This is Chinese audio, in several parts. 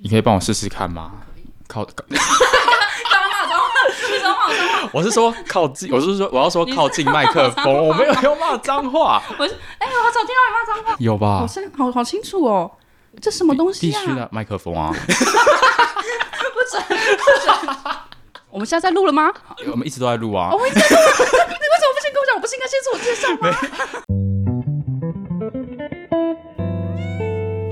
你可以帮我试试看吗？靠！靠我是说靠近，我是说我要说靠近麦克风，我没有要骂脏话。我是哎，我好少听到你骂脏话。有吧？好像好好清楚哦。这什么东西啊？必须的麦克风啊！不准不准！我们现在在录了吗？我们一直都在录啊。我们一直在录。你为什么不先跟我讲？我不是应该先自我介绍吗？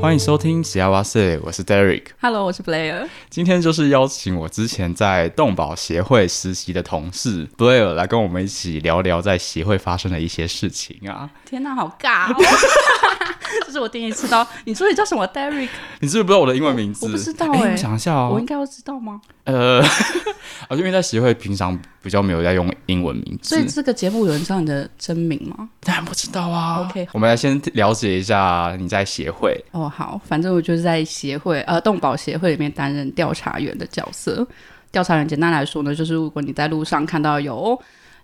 欢迎收听《西呀哇 SAY》，我是 Derek。Hello，我是 Blair。今天就是邀请我之前在动保协会实习的同事 Blair 来跟我们一起聊聊在协会发生的一些事情啊！天哪，好尬哦！这是我第一次到。你说你叫什么？Derek？你是不是不知道我的英文名字？我，我不知道哎、欸。我想一下哦，我应该要知道吗？呃，啊，因为在协会平常比较没有在用英文名字，所以这个节目有人知道你的真名吗？当然不知道啊。OK，我们来先了解一下你在协会。哦，好，反正我就是在协会，呃，动保协会里面担任调查员的角色。调查员简单来说呢，就是如果你在路上看到有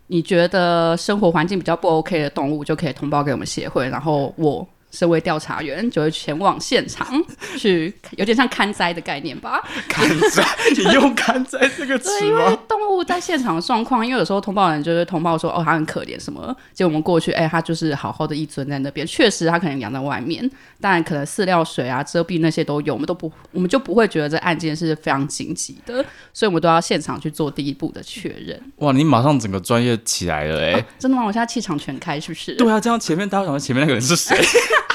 你觉得生活环境比较不 OK 的动物，就可以通报给我们协会，然后我。身为调查员，就会前往现场 去，有点像看灾的概念吧？看灾，你用看灾这个词吗？对，因为动物在现场的状况，因为有时候通报人就是通报说，哦，它很可怜什么，结果我们过去，哎、欸，它就是好好的一尊在那边，确实它可能养在外面，当然可能饲料水啊、遮蔽那些都有，我们都不，我们就不会觉得这案件是非常紧急的，所以我们都要现场去做第一步的确认。哇，你马上整个专业起来了、欸，哎、啊，真的吗？我现在气场全开，是不是？对啊，这样前面大家想到前面那个人是谁？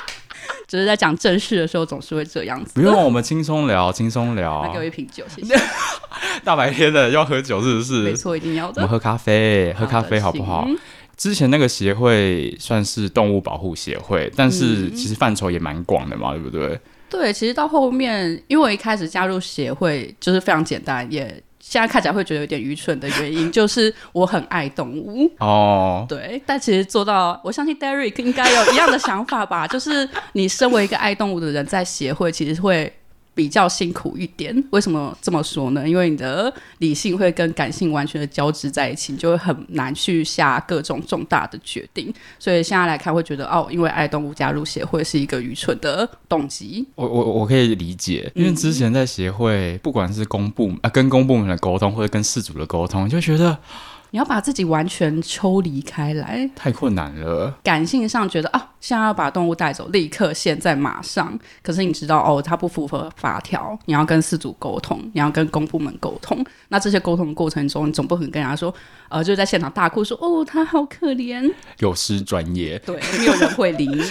只是在讲正事的时候，总是会这样子。不用，我们轻松聊，轻松聊。来给我一瓶酒，谢谢。大白天的要喝酒是不是？没错，一定要的。我们喝咖啡，喝咖啡好不好？之前那个协会算是动物保护协会，但是其实范畴也蛮广的嘛，对不对？对，其实到后面，因为我一开始加入协会就是非常简单，也。现在看起来会觉得有点愚蠢的原因，就是我很爱动物哦。对，但其实做到，我相信 Derek 应该有一样的想法吧。就是你身为一个爱动物的人，在协会其实会。比较辛苦一点，为什么这么说呢？因为你的理性会跟感性完全的交织在一起，你就会很难去下各种重大的决定。所以现在来看，会觉得哦，因为爱动物加入协会是一个愚蠢的动机。我我我可以理解，因为之前在协会，不管是公部啊跟公部门的沟通，或者跟事主的沟通，就觉得。你要把自己完全抽离开来，太困难了。感性上觉得啊，现在要把动物带走，立刻、现在、马上。可是你知道哦，它不符合法条，你要跟饲主沟通，你要跟公部门沟通。那这些沟通的过程中，你总不可能跟人家说，呃，就在现场大哭说，哦，它好可怜。有失专业，对，没有人会理你。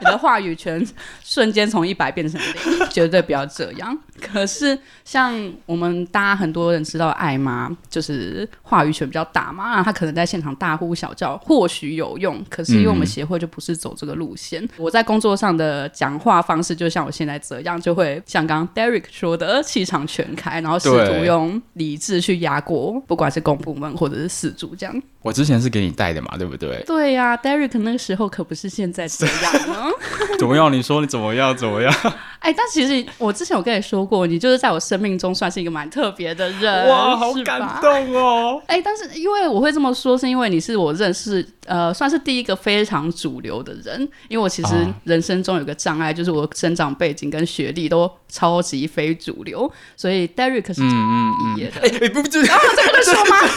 你的话语权瞬间从一百变成零，绝对不要这样。可是像我们大家很多人知道爱妈，就是话语权比较大嘛，那他可能在现场大呼小叫，或许有用。可是因为我们协会就不是走这个路线。嗯、我在工作上的讲话方式，就像我现在这样，就会像刚刚 Derek 说的，气场全开，然后试图用理智去压过，不管是公部门或者是事主这样。我之前是给你带的嘛，对不对？对呀、啊，Derek 那个时候可不是现在这样呢。怎么样？你说你怎么样？怎么样？哎、欸，但其实我之前有跟你说过，你就是在我生命中算是一个蛮特别的人。哇，好感动哦！哎、欸，但是因为我会这么说，是因为你是我认识呃，算是第一个非常主流的人。因为我其实人生中有个障碍，啊、就是我生长背景跟学历都超级非主流，所以 Derek 是怎么毕业的？哎、嗯，嗯嗯欸、不知道、啊、这个能说吗？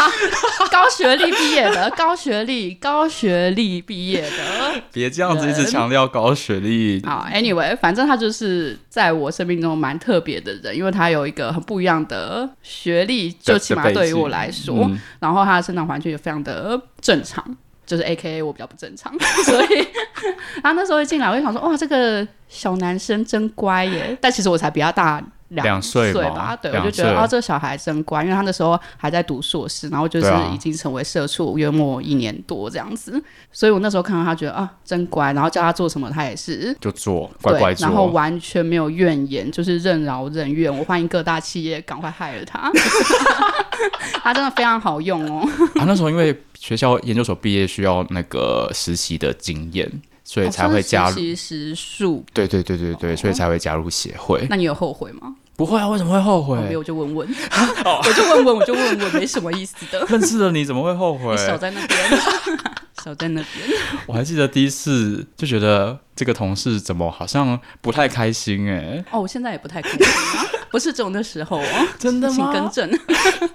好，高学历毕业的，高学历，高学历毕业的。别这样子一直强调高学历。好，Anyway，反正他就是在我生命中蛮特别的人，因为他有一个很不一样的学历，就起码对于我来说，嗯、然后他的生长环境也非常的正常，就是 AKA 我比较不正常，所以 他那时候一进来，我就想说，哇，这个小男生真乖耶！但其实我才比他大。两岁吧，对，我就觉得哦，这个小孩真乖，因为他那时候还在读硕士，然后就是已经成为社畜约莫一年多这样子，所以我那时候看到他觉得啊，真乖，然后叫他做什么，他也是就做，乖乖做，然后完全没有怨言，就是任劳任怨。我欢迎各大企业赶快 hire 他，他真的非常好用哦。啊，那时候因为学校研究所毕业需要那个实习的经验。所以才会加入，其实数对对对对对，所以才会加入协会。那你有后悔吗？不会啊，为什么会后悔？没有，我就问问，我就问问，我就问问，没什么意思的。认识了你怎么会后悔？你守在那边，少在那边。我还记得第一次就觉得这个同事怎么好像不太开心哎、欸。哦，我现在也不太开心啊，不是这种的时候哦。真的吗？请更正。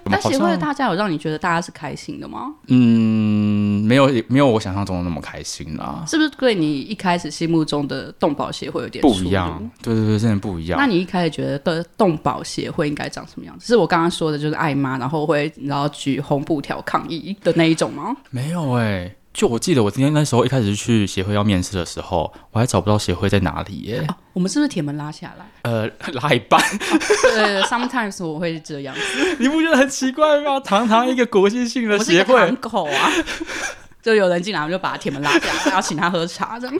但协会的大家有让你觉得大家是开心的吗？嗯，没有，没有我想象中的那么开心啦。是不是对你一开始心目中的动保协会有点不一样？对对对，真的不一样。那你一开始觉得的动保协会应该长什么样子？是我刚刚说的，就是爱妈，然后会然后举红布条抗议的那一种吗？没有哎、欸，就我记得我今天那时候一开始去协会要面试的时候，我还找不到协会在哪里耶、我们是不是铁门拉下来？呃，拉一半。对，sometimes 我会这样子。你不觉得很奇怪吗？堂堂一个国际性的协会，口啊，就有人进来，我们就把铁门拉下来，要请他喝茶这样。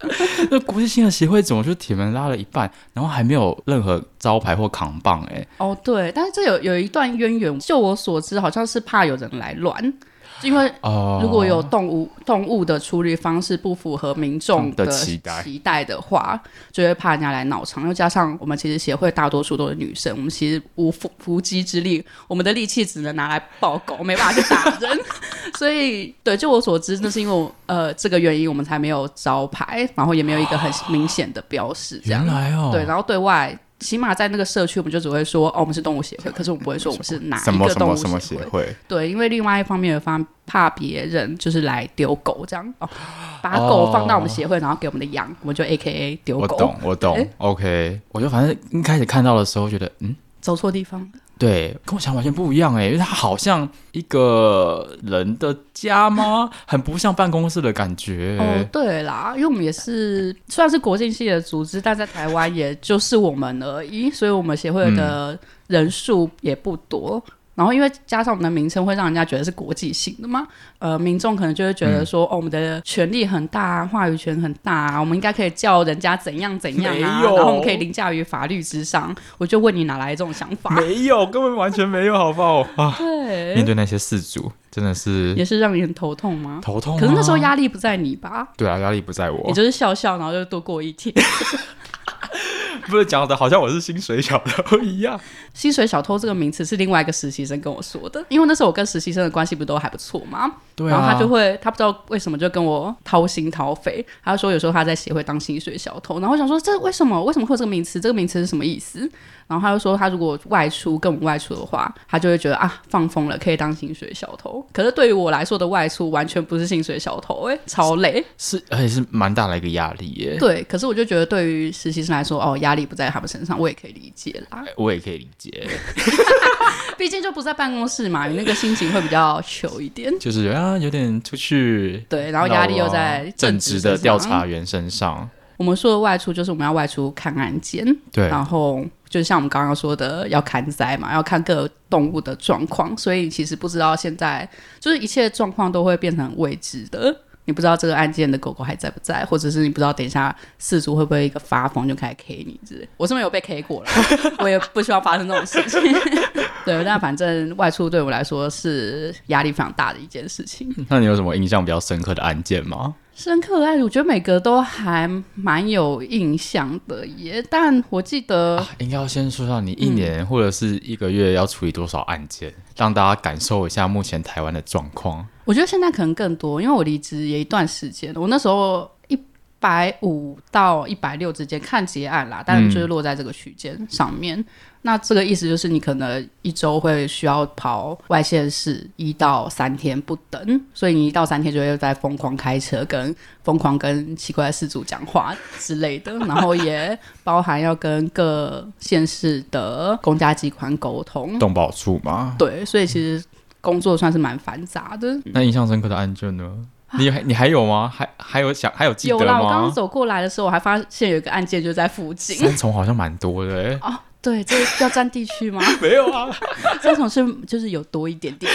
那国际性的协会怎么就铁门拉了一半，然后还没有任何招牌或扛棒、欸？哎，哦，对，但是这有有一段渊源。就我所知，好像是怕有人来乱。因为如果有动物、uh, 动物的处理方式不符合民众的期待期待的话，就会怕人家来闹场。又加上我们其实协会大多数都是女生，我们其实无无击之力，我们的力气只能拿来抱狗，没办法去打人。所以，对，就我所知，那是因为呃这个原因，我们才没有招牌，然后也没有一个很明显的标识。这样，原来哦，对，然后对外。起码在那个社区，我们就只会说哦，我们是动物协会，可是我们不会说我们是哪一个动物协会。什么什么什么协会？对，因为另外一方面有方怕别人就是来丢狗这样哦，把狗放到我们协会，哦、然后给我们的羊，我们就 A K A 丢狗。我懂，我懂。欸、OK，我就反正一开始看到的时候觉得嗯，走错地方。对，跟我想完全不一样哎，因为它好像一个人的家吗？很不像办公室的感觉。哦，对啦，因为我们也是算是国际性的组织，但在台湾也就是我们而已，所以我们协会的人数也不多。嗯然后，因为加上我们的名称，会让人家觉得是国际性的嘛。呃，民众可能就会觉得说，嗯、哦，我们的权力很大，话语权很大啊，我们应该可以叫人家怎样怎样然后我们可以凌驾于法律之上。我就问你，哪来这种想法？没有，根本完全没有，好不好？啊，对，面对那些事主，真的是也是让你很头痛吗？头痛。可是那时候压力不在你吧？对啊，压力不在我。也就是笑笑，然后就多过一天。不是讲的好像我是薪水小偷一样。薪水小偷这个名词是另外一个实习生跟我说的，因为那时候我跟实习生的关系不都还不错吗？对啊。然后他就会，他不知道为什么就跟我掏心掏肺，他就说有时候他在协会当薪水小偷，然后我想说这为什么？为什么会有这个名词？这个名词是什么意思？然后他就说，他如果外出跟我们外出的话，他就会觉得啊，放风了，可以当薪水小偷。可是对于我来说的外出，完全不是薪水小偷，哎，超累，是而且是蛮大的一个压力耶。对，可是我就觉得对于实习生来说，哦，压力不在他们身上，我也可以理解啦。我也可以理解，毕竟就不在办公室嘛，你那个心情会比较糗一点。就是啊，有点出去，对，然后压力又在正直的调查员身上。我们说的外出，就是我们要外出看案件，对，然后。就像我们刚刚说的，要看灾嘛，要看各动物的状况，所以其实不知道现在就是一切状况都会变成未知的。你不知道这个案件的狗狗还在不在，或者是你不知道等一下事主会不会一个发疯就开始 K 你之类。我是没有被 K 过了，我也不希望发生这种事情。对，但反正外出对我来说是压力非常大的一件事情。那你有什么印象比较深刻的案件吗？深刻的案子，我觉得每个都还蛮有印象的耶。但我记得，啊、应该要先说说你一年或者是一个月要处理多少案件，嗯、让大家感受一下目前台湾的状况。我觉得现在可能更多，因为我离职也一段时间了。我那时候一百五到一百六之间看结案啦，但是就是落在这个区间上面。嗯那这个意思就是，你可能一周会需要跑外县市一到三天不等，所以你一到三天就会在疯狂开车，跟疯狂跟奇怪的事主讲话之类的，然后也包含要跟各县市的公家机关沟通。动保处吗？对，所以其实工作算是蛮繁杂的。那印象深刻的案件呢？你还你还有吗？还还有想还有记得吗？有啦，我刚刚走过来的时候，我还发现有一个案件就在附近。三重好像蛮多的。哦对，这要占地区吗？没有啊，这种是就是有多一点点。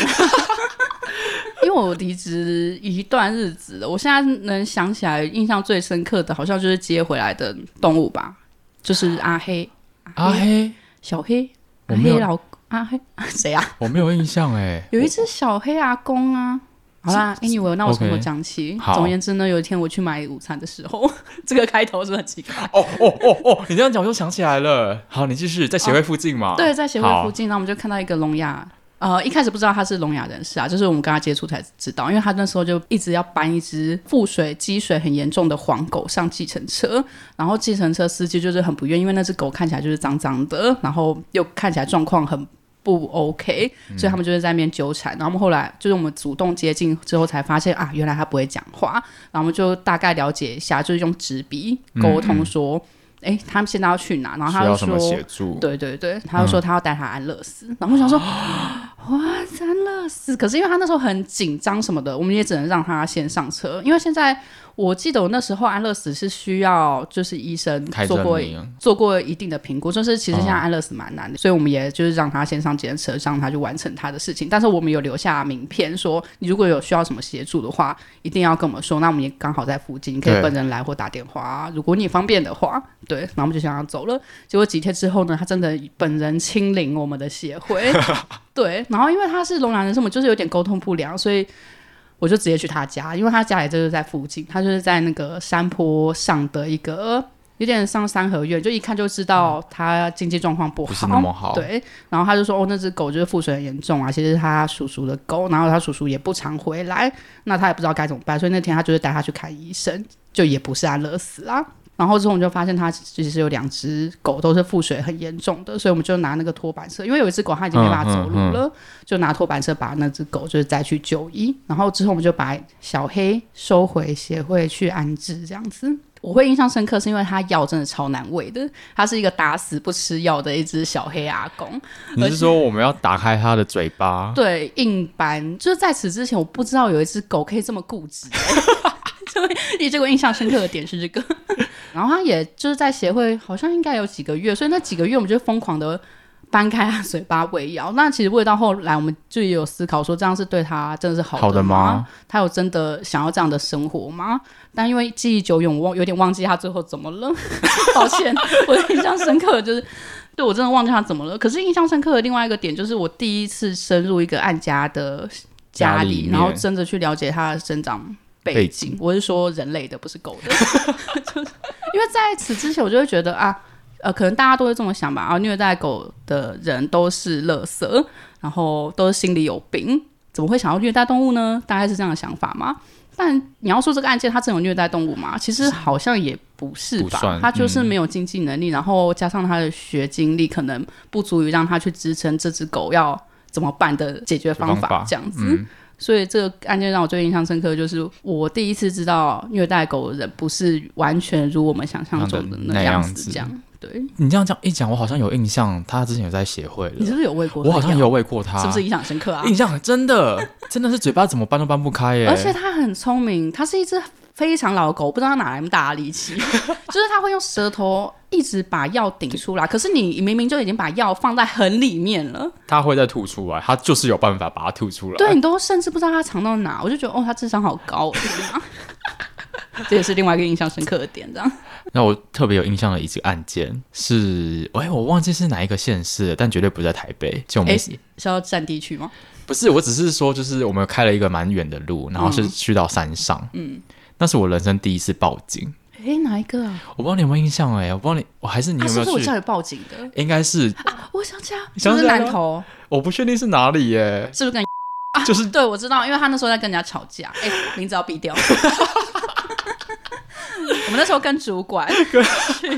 因为我离职一段日子了，我现在能想起来印象最深刻的，好像就是接回来的动物吧，就是阿黑、阿黑、小黑、阿黑老阿黑 谁啊？我没有印象哎，有一只小黑阿公啊。好啦，Anyway，那我从头讲起。Okay, 总而言之呢，有一天我去买午餐的时候，这个开头是不是很奇怪？哦哦哦哦，你这样讲我就想起来了。好，你继续在协会附近嘛？对，在协会附近，然后我们就看到一个聋哑呃，一开始不知道他是聋哑人士啊，就是我们跟他接触才知道，因为他那时候就一直要搬一只腹水积水很严重的黄狗上计程车，然后计程车司机就是很不愿意，因为那只狗看起来就是脏脏的，然后又看起来状况很。不 OK，所以他们就是在那边纠缠。嗯、然后我们后来就是我们主动接近之后，才发现啊，原来他不会讲话。然后我们就大概了解一下，就是用纸笔沟通说，哎、他们现在要去哪？然后他就说，对对对，他就说他要带他安乐死。嗯、然后我想说，哇，安乐死！可是因为他那时候很紧张什么的，我们也只能让他先上车，因为现在。我记得我那时候安乐死是需要，就是医生做过做过一定的评估，就是其实现在安乐死蛮难的，哦、所以我们也就是让他先上检车，让他去完成他的事情。但是我们有留下名片，说你如果有需要什么协助的话，一定要跟我们说。那我们也刚好在附近，你可以本人来或打电话，如果你方便的话。对，然后我们就想要走了。结果几天之后呢，他真的本人亲临我们的协会。对，然后因为他是聋哑人士，我们就是有点沟通不良，所以。我就直接去他家，因为他家也就是在附近，他就是在那个山坡上的一个有点像三合院，就一看就知道他经济状况不好，不是那么好。对，然后他就说：“哦，那只狗就是腹水很严重啊，其实是他叔叔的狗，然后他叔叔也不常回来，那他也不知道该怎么办，所以那天他就是带他去看医生，就也不是安乐死啊。”然后之后我们就发现它其实有两只狗都是腹水很严重的，所以我们就拿那个拖板车，因为有一只狗它已经没办法走路了，嗯嗯嗯、就拿拖板车把那只狗就是再去就医。然后之后我们就把小黑收回协会去安置，这样子。我会印象深刻是因为它药真的超难喂的，它是一个打死不吃药的一只小黑阿公。你是说我们要打开它的嘴巴？对，硬扳。就是在此之前我不知道有一只狗可以这么固执。所以，这个印象深刻的点是这个。然后他也就是在协会，好像应该有几个月，所以那几个月我们就疯狂的搬开他嘴巴喂药。那其实喂到后来，我们就也有思考说，这样是对他真的是好的吗？好的吗？他有真的想要这样的生活吗？但因为记忆久远，我忘有点忘记他最后怎么了。抱歉，我的印象深刻的就是，对我真的忘记他怎么了。可是印象深刻的另外一个点就是，我第一次深入一个案家的家里，家然后真的去了解他的生长。背景，我是说人类的，不是狗的。因为在此之前，我就会觉得啊，呃，可能大家都会这么想吧。啊，虐待狗的人都是垃圾，然后都是心里有病，怎么会想要虐待动物呢？大概是这样的想法吗？但你要说这个案件，他真有虐待动物吗？其实好像也不是吧。是他就是没有经济能力，嗯、然后加上他的学经历可能不足以让他去支撑这只狗要怎么办的解决方法，这样子。嗯所以这个案件让我最印象深刻，就是我第一次知道虐待狗的人不是完全如我们想象中的那样子。这样，对你这样讲一讲，我好像有印象，他之前有在协会了。你是不是有喂过？我好像也有喂过他，是不是印象深刻啊？印象真的真的是嘴巴怎么搬都搬不开耶。而且他很聪明，他是一只。非常老的狗，不知道他哪来那么大的力气，就是他会用舌头一直把药顶出来。可是你明明就已经把药放在很里面了，他会再吐出来，他就是有办法把它吐出来。对，你都甚至不知道他藏到哪，我就觉得哦，他智商好高，这也是另外一个印象深刻的点。这样，那我特别有印象的一个案件是，哎，我忘记是哪一个县市，但绝对不在台北，就我们是要占地区吗？不是，我只是说，就是我们开了一个蛮远的路，然后是去到山上，嗯。那是我人生第一次报警。哎、欸，哪一个啊？我不知道你有没有印象哎、欸，我不知道你，我还是你有没有是不是我叫你报警的？应该是啊，我想起来，是不是南头？我不确定是哪里耶、欸，是不是跟？就是对，我知道，因为他那时候在跟人家吵架。哎、欸，名字要毙掉。我们那时候跟主管 去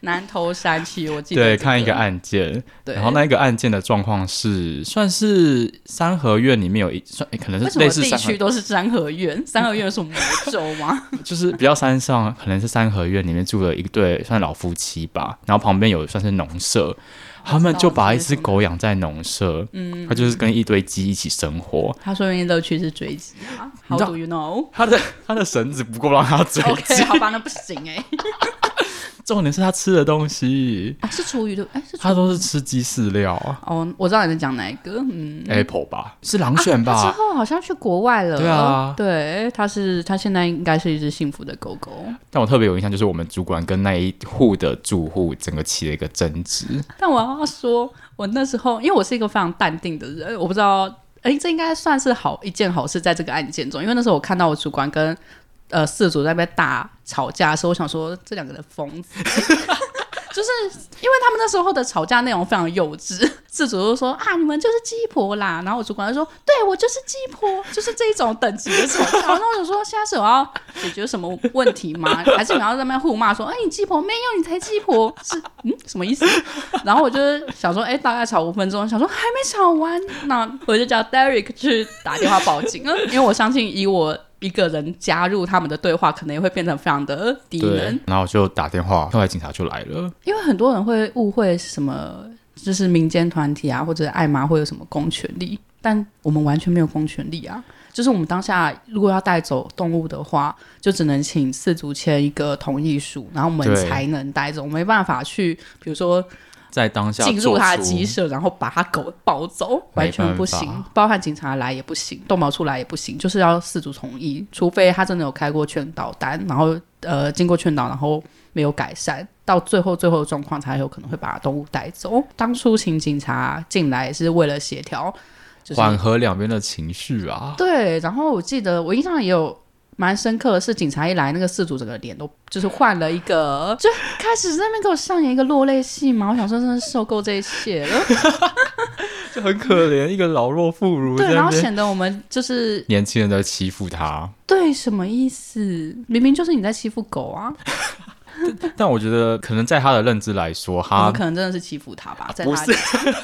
南投山区，我记得、这个、对，看一个案件，对，然后那一个案件的状况是算是三合院里面有一算，可能是类似地区都是三合院，三合院是魔咒吗？就是比较山上，可能是三合院里面住了一对算老夫妻吧，然后旁边有算是农舍。他们就把一只狗养在农舍，嗯，他就是跟一堆鸡一起生活。他说：“因为乐趣是追鸡啊。” How do you know？他的他的绳子不够让他追好吧，那不行哎、欸。重点是他吃的东西啊，是厨余的，哎，是他都是吃鸡饲料啊。哦，我知道你在讲哪一个，嗯，Apple 吧，是狼犬吧？之后好像去国外了，对啊，对，他是他现在应该是一只幸福的狗狗。但我特别有印象，就是我们主管跟那一户的住户整个起了一个争执。但我要说，我那时候因为我是一个非常淡定的人，我不知道，哎，这应该算是好一件好事，在这个案件中，因为那时候我看到我主管跟。呃，饲主在那边大吵架的时候，我想说这两个人疯子，就是因为他们那时候的吵架内容非常幼稚，四主就说啊，你们就是鸡婆啦，然后我主管就说，对我就是鸡婆，就是这种等级的吵架。然后我就说，现在是我要解决什么问题吗？还是你要在那边互骂说，哎，你鸡婆没有，你才鸡婆，是嗯什么意思？然后我就想说，哎，大概吵五分钟，想说还没吵完，那我就叫 Derek 去打电话报警，因为我相信以我。一个人加入他们的对话，可能也会变成非常的低能。然后就打电话，后来警察就来了。因为很多人会误会什么，就是民间团体啊，或者爱妈会有什么公权力，但我们完全没有公权力啊。就是我们当下如果要带走动物的话，就只能请饲主签一个同意书，然后我们才能带走，我没办法去，比如说。在当下进入他的鸡舍，然后把他狗抱走，完全不行。包含警察来也不行，动保处来也不行，就是要饲主同意，除非他真的有开过劝导单，然后呃经过劝导，然后没有改善，到最后最后的状况才有可能会把动物带走。当初请警察进来是为了协调，就是缓和两边的情绪啊。对，然后我记得我印象也有。蛮深刻的是，警察一来，那个事主整个脸都就是换了一个，就开始在那边给我上演一个落泪戏嘛。我想说，真的是受够这一切了，就很可怜，一个老弱妇孺。对，然后显得我们就是年轻人在欺负他。对，什么意思？明明就是你在欺负狗啊！但我觉得，可能在他的认知来说，他可能真的是欺负他吧。在他不是，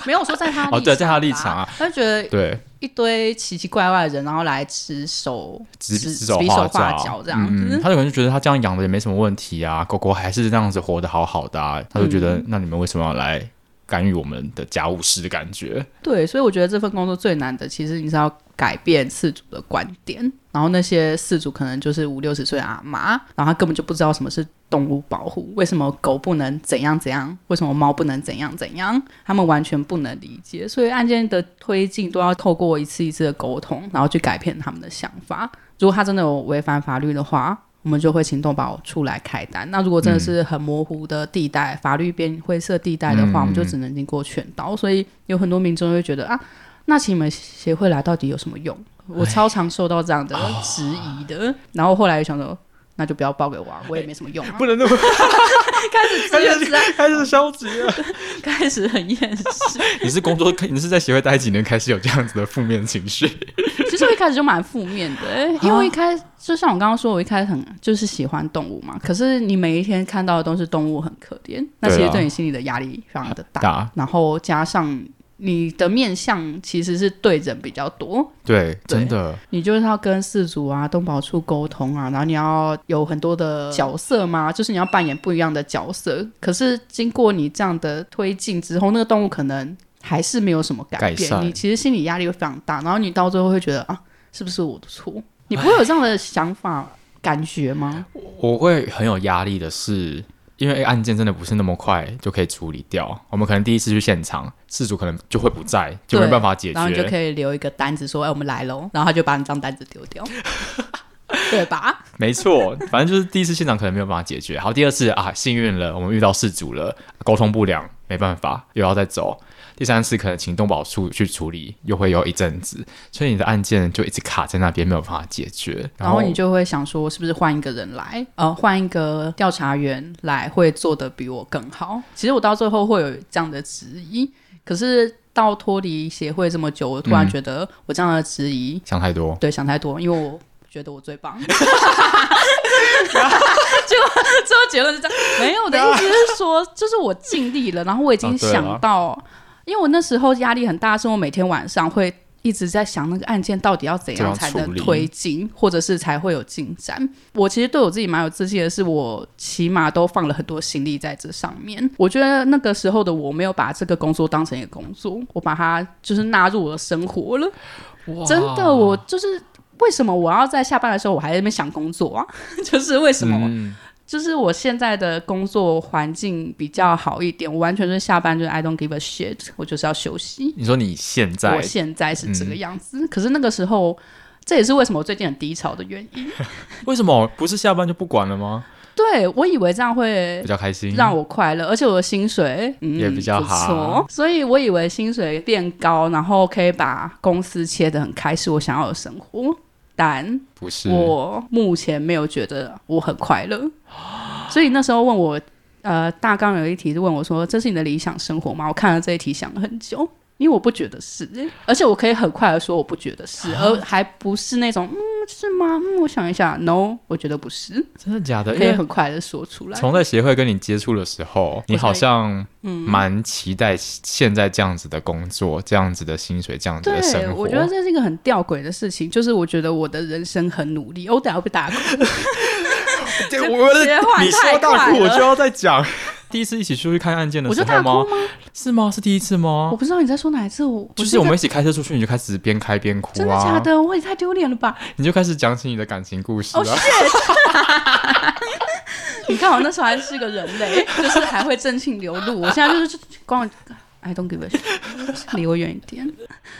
没有说在他 哦，对，在他立场啊，他就觉得对。一堆奇奇怪怪的人，然后来指手指指手画脚这样子，嗯，他可能就觉得他这样养的也没什么问题啊，狗狗还是这样子活得好好的啊，他就觉得，那你们为什么要来干预我们的家务事的感觉？对，所以我觉得这份工作最难的，其实你是要改变饲主的观点。然后那些饲主可能就是五六十岁的阿妈，然后他根本就不知道什么是动物保护，为什么狗不能怎样怎样，为什么猫不能怎样怎样，他们完全不能理解。所以案件的推进都要透过一次一次的沟通，然后去改变他们的想法。如果他真的有违反法律的话，我们就会请动保处来开单。那如果真的是很模糊的地带，嗯、法律边灰色地带的话，嗯、我们就只能经过劝导。所以有很多民众会觉得啊，那请你们协会来到底有什么用？我超常受到这样的质疑的，然后后来又想说，那就不要报给我，啊我也没什么用啊，不能那么 开始自怨，开始消极了，开始很厌世。你是工作，你是在协会待几年，开始有这样子的负面情绪？其实我一开始就蛮负面的，因为一开始就像我刚刚说，我一开始很就是喜欢动物嘛，可是你每一天看到的都是动物很可怜，那其实对你心里的压力非常的大，大然后加上。你的面相其实是对人比较多，对，对真的，你就是要跟饲主啊、东宝处沟通啊，然后你要有很多的角色嘛，就是你要扮演不一样的角色。可是经过你这样的推进之后，那个动物可能还是没有什么改变，改。你其实心理压力会非常大，然后你到最后会觉得啊，是不是我的错？你不会有这样的想法感觉吗？我会很有压力的是。因为案件真的不是那么快就可以处理掉，我们可能第一次去现场，事主可能就会不在，就没办法解决。然后你就可以留一个单子说：“哎，我们来喽。”然后他就把你这张单子丢掉，对吧？没错，反正就是第一次现场可能没有办法解决。好，第二次啊，幸运了，我们遇到事主了，沟通不良，没办法，又要再走。第三次可能请动保处去处理，又会有一阵子，所以你的案件就一直卡在那边，没有办法解决。然后，你就会想说，是不是换一个人来？呃，换一个调查员来会做得比我更好？其实我到最后会有这样的质疑，可是到脱离协会这么久，我突然觉得我这样的质疑、嗯、想太多，对，想太多，因为我觉得我最棒。结果最后结论是这样，没有的意思是说，就是我尽力了，然后我已经想到。啊因为我那时候压力很大，是我每天晚上会一直在想那个案件到底要怎样才能推进，或者是才会有进展。我其实对我自己蛮有自信的，是我起码都放了很多心力在这上面。我觉得那个时候的我没有把这个工作当成一个工作，我把它就是纳入我的生活了。哇真的，我就是为什么我要在下班的时候我还在那边想工作啊？就是为什么？嗯就是我现在的工作环境比较好一点，我完全是下班就是 I don't give a shit，我就是要休息。你说你现在？我现在是这个样子，嗯、可是那个时候，这也是为什么我最近很低潮的原因。为什么不是下班就不管了吗？对，我以为这样会比较开心，让我快乐，而且我的薪水、嗯、也比较好，所以我以为薪水变高，然后可以把公司切得很开，是我想要的生活。但不是，我目前没有觉得我很快乐，所以那时候问我，呃大纲有一题是问我说：“这是你的理想生活吗？”我看了这一题想了很久。因为我不觉得是，而且我可以很快的说我不觉得是，而还不是那种嗯是吗？嗯，我想一下，no，我觉得不是，真的假的？可以很快的说出来。从在协会跟你接触的时候，你好像蛮期待现在这样子的工作，这样子的薪水，这样子的生活。我觉得这是一个很吊诡的事情，就是我觉得我的人生很努力，我等下会被打哭。我的你说大哭，我就要再讲。第一次一起出去看案件的时候吗？是吗？是第一次吗？我不知道你在说哪一次。我就是我们一起开车出去，你就开始边开边哭啊！真的假的？我也太丢脸了吧！你就开始讲起你的感情故事了。Oh, 你看我那时候还是个人类，就是还会真情流露。我现在就是光，I don't give a shit，离我远一点。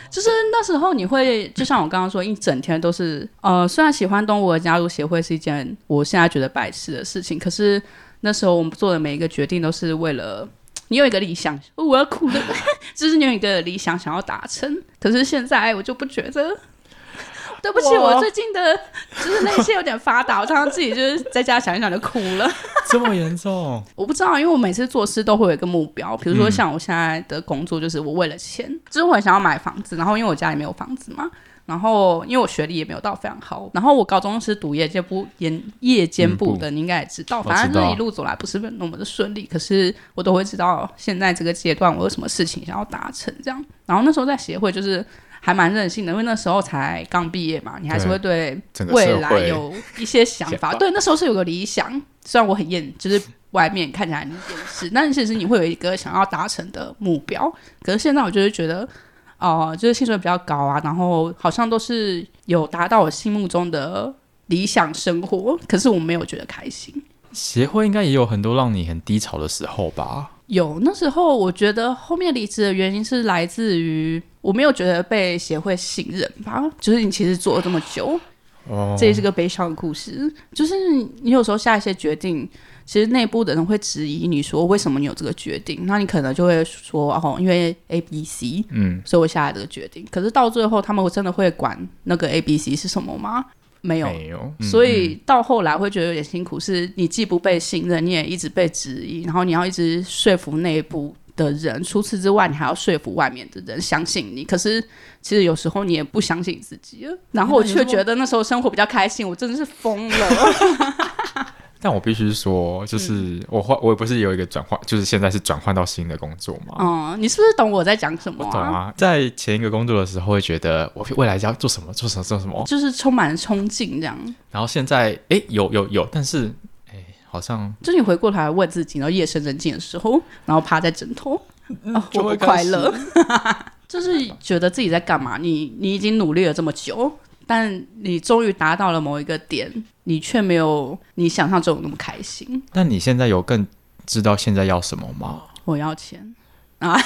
就是那时候你会，就像我刚刚说，一整天都是呃，虽然喜欢动物的加入协会是一件我现在觉得白痴的事情，可是。那时候我们做的每一个决定都是为了 你有一个理想，我要哭了，就是你有一个理想想要达成。可是现在我就不觉得，对不起，我最近的 就是内心有点发达，我常常自己就是在家想一想就哭了。这么严重？我不知道，因为我每次做事都会有一个目标，比如说像我现在的工作，就是我为了钱，嗯、就是我很想要买房子，然后因为我家里没有房子嘛。然后，因为我学历也没有到非常好，然后我高中是读夜间部，研夜间部的，你应该也知道。反正这一路走来不是那么的顺利，可是我都会知道现在这个阶段我有什么事情想要达成这样。然后那时候在协会就是还蛮任性的，因为那时候才刚毕业嘛，你还是会对未来有一些想法。对，那时候是有个理想，虽然我很厌，就是外面看起来很厌世，但其实你会有一个想要达成的目标。可是现在我就是觉得。哦、呃，就是薪水比较高啊，然后好像都是有达到我心目中的理想生活，可是我没有觉得开心。协会应该也有很多让你很低潮的时候吧？有，那时候我觉得后面离职的原因是来自于我没有觉得被协会信任吧，就是你其实做了这么久，哦，这也是个悲伤的故事，就是你有时候下一些决定。其实内部的人会质疑你说，为什么你有这个决定？那你可能就会说哦，因为 A、B、C，嗯，所以我下来这个决定。可是到最后，他们真的会管那个 A、B、C 是什么吗？没有，没有。所以到后来会觉得有点辛苦，是你既不被信任，你也一直被质疑，然后你要一直说服内部的人。除此之外，你还要说服外面的人相信你。可是其实有时候你也不相信自己，然后我却觉得那时候生活比较开心。我真的是疯了。但我必须说，就是我换，我不是有一个转换，就是现在是转换到新的工作吗。嗯，你是不是懂我在讲什么？我懂啊，在前一个工作的时候，会觉得我未来要做什么，做什么，做什么，就是充满冲劲这样。然后现在，哎，有有有，但是，哎，好像就是你回过头来问自己，然后夜深人静的时候，然后趴在枕头，嗯哦、我不快乐，就是觉得自己在干嘛？你你已经努力了这么久。但你终于达到了某一个点，你却没有你想象中那么开心。那你现在有更知道现在要什么吗？我要钱 啊！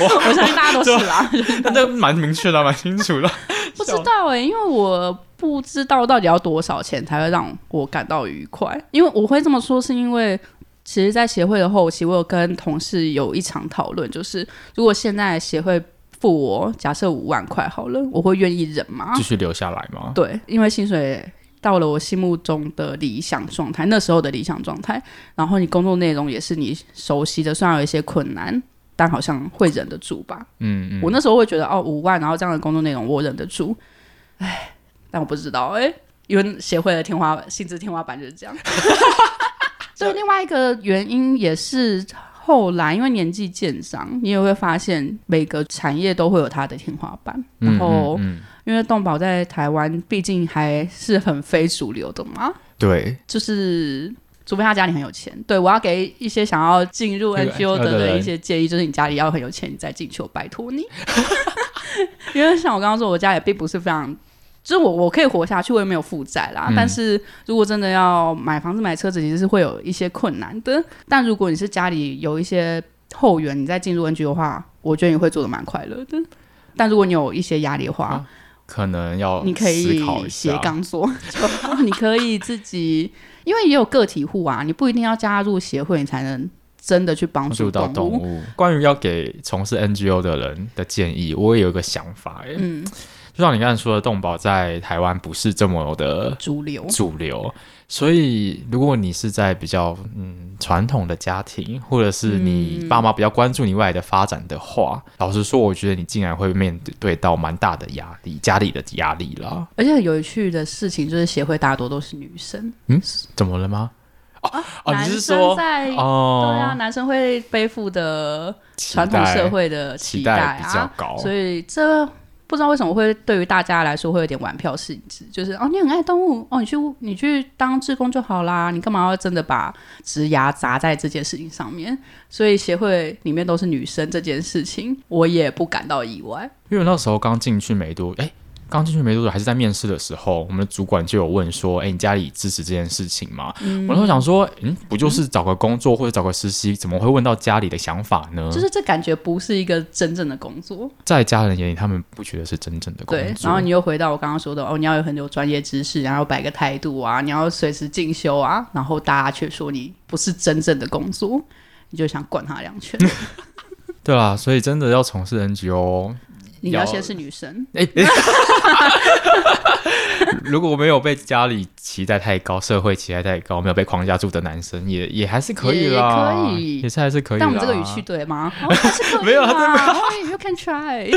我我相信大家都是啦，那这蛮明确的，蛮清楚的。不知道哎、欸，因为我不知道到底要多少钱才会让我感到愉快。因为我会这么说，是因为其实，在协会的后期，我有跟同事有一场讨论，就是如果现在协会。付我假设五万块好了，我会愿意忍吗？继续留下来吗？对，因为薪水到了我心目中的理想状态，那时候的理想状态。然后你工作内容也是你熟悉的，虽然有一些困难，但好像会忍得住吧。嗯嗯。我那时候会觉得哦，五万，然后这样的工作内容我忍得住。哎，但我不知道哎，因为协会的天花板薪资天花板就是这样。所以另外一个原因也是。后来，因为年纪渐长，你也会发现每个产业都会有它的天花板。嗯、然后，嗯嗯、因为动保在台湾毕竟还是很非主流的嘛。对，就是除非他家里很有钱。对，我要给一些想要进入 NGO 的人一些建议，就是你家里要很有钱，你再进去，我拜托你。因为像我刚刚说，我家也并不是非常。就是我，我可以活下去，我也没有负债啦。嗯、但是如果真的要买房子、买车子，其实是会有一些困难的。但如果你是家里有一些后援，你再进入 NGO 的话，我觉得你会做的蛮快乐的。但如果你有一些压力的话，啊、可能要你可以斜杠做，你可以自己，因为也有个体户啊，你不一定要加入协会，你才能真的去帮助到动物。关于要给从事 NGO 的人的建议，我也有一个想法，哎，嗯。就像你刚才说的，动保在台湾不是这么的主流。主流，所以，如果你是在比较嗯传统的家庭，或者是你爸妈比较关注你未来的发展的话，嗯、老实说，我觉得你竟然会面对到蛮大的压力，家里的压力啦。而且很有趣的事情就是，协会大多都是女生。嗯，怎么了吗？哦、啊、哦，你是说在哦？对啊，男生会背负的传统社会的期待啊，期待比较高，所以这。不知道为什么会对于大家来说会有点玩票性质，就是哦，你很爱动物哦，你去你去当志工就好啦，你干嘛要真的把职牙砸在这件事情上面？所以协会里面都是女生这件事情，我也不感到意外，因为那时候刚进去没多哎。诶刚进去没多久，还是在面试的时候，我们的主管就有问说：“哎、欸，你家里支持这件事情吗？”嗯、我那时候想说：“嗯，不就是找个工作或者找个实习，怎么会问到家里的想法呢？”就是这感觉不是一个真正的工作，在家人眼里，他们不觉得是真正的工作。对，然后你又回到我刚刚说的哦，你要有很多专业知识，然后摆个态度啊，你要随时进修啊，然后大家却说你不是真正的工作，你就想灌他两拳。对啊，所以真的要从事 NGO。你要先是女生，如果没有被家里期待太高，社会期待太高，没有被框架住的男生，也也还是可以啦，也可以，也是还是可以。但我们这个语气对吗？哦、还是可以。You can try。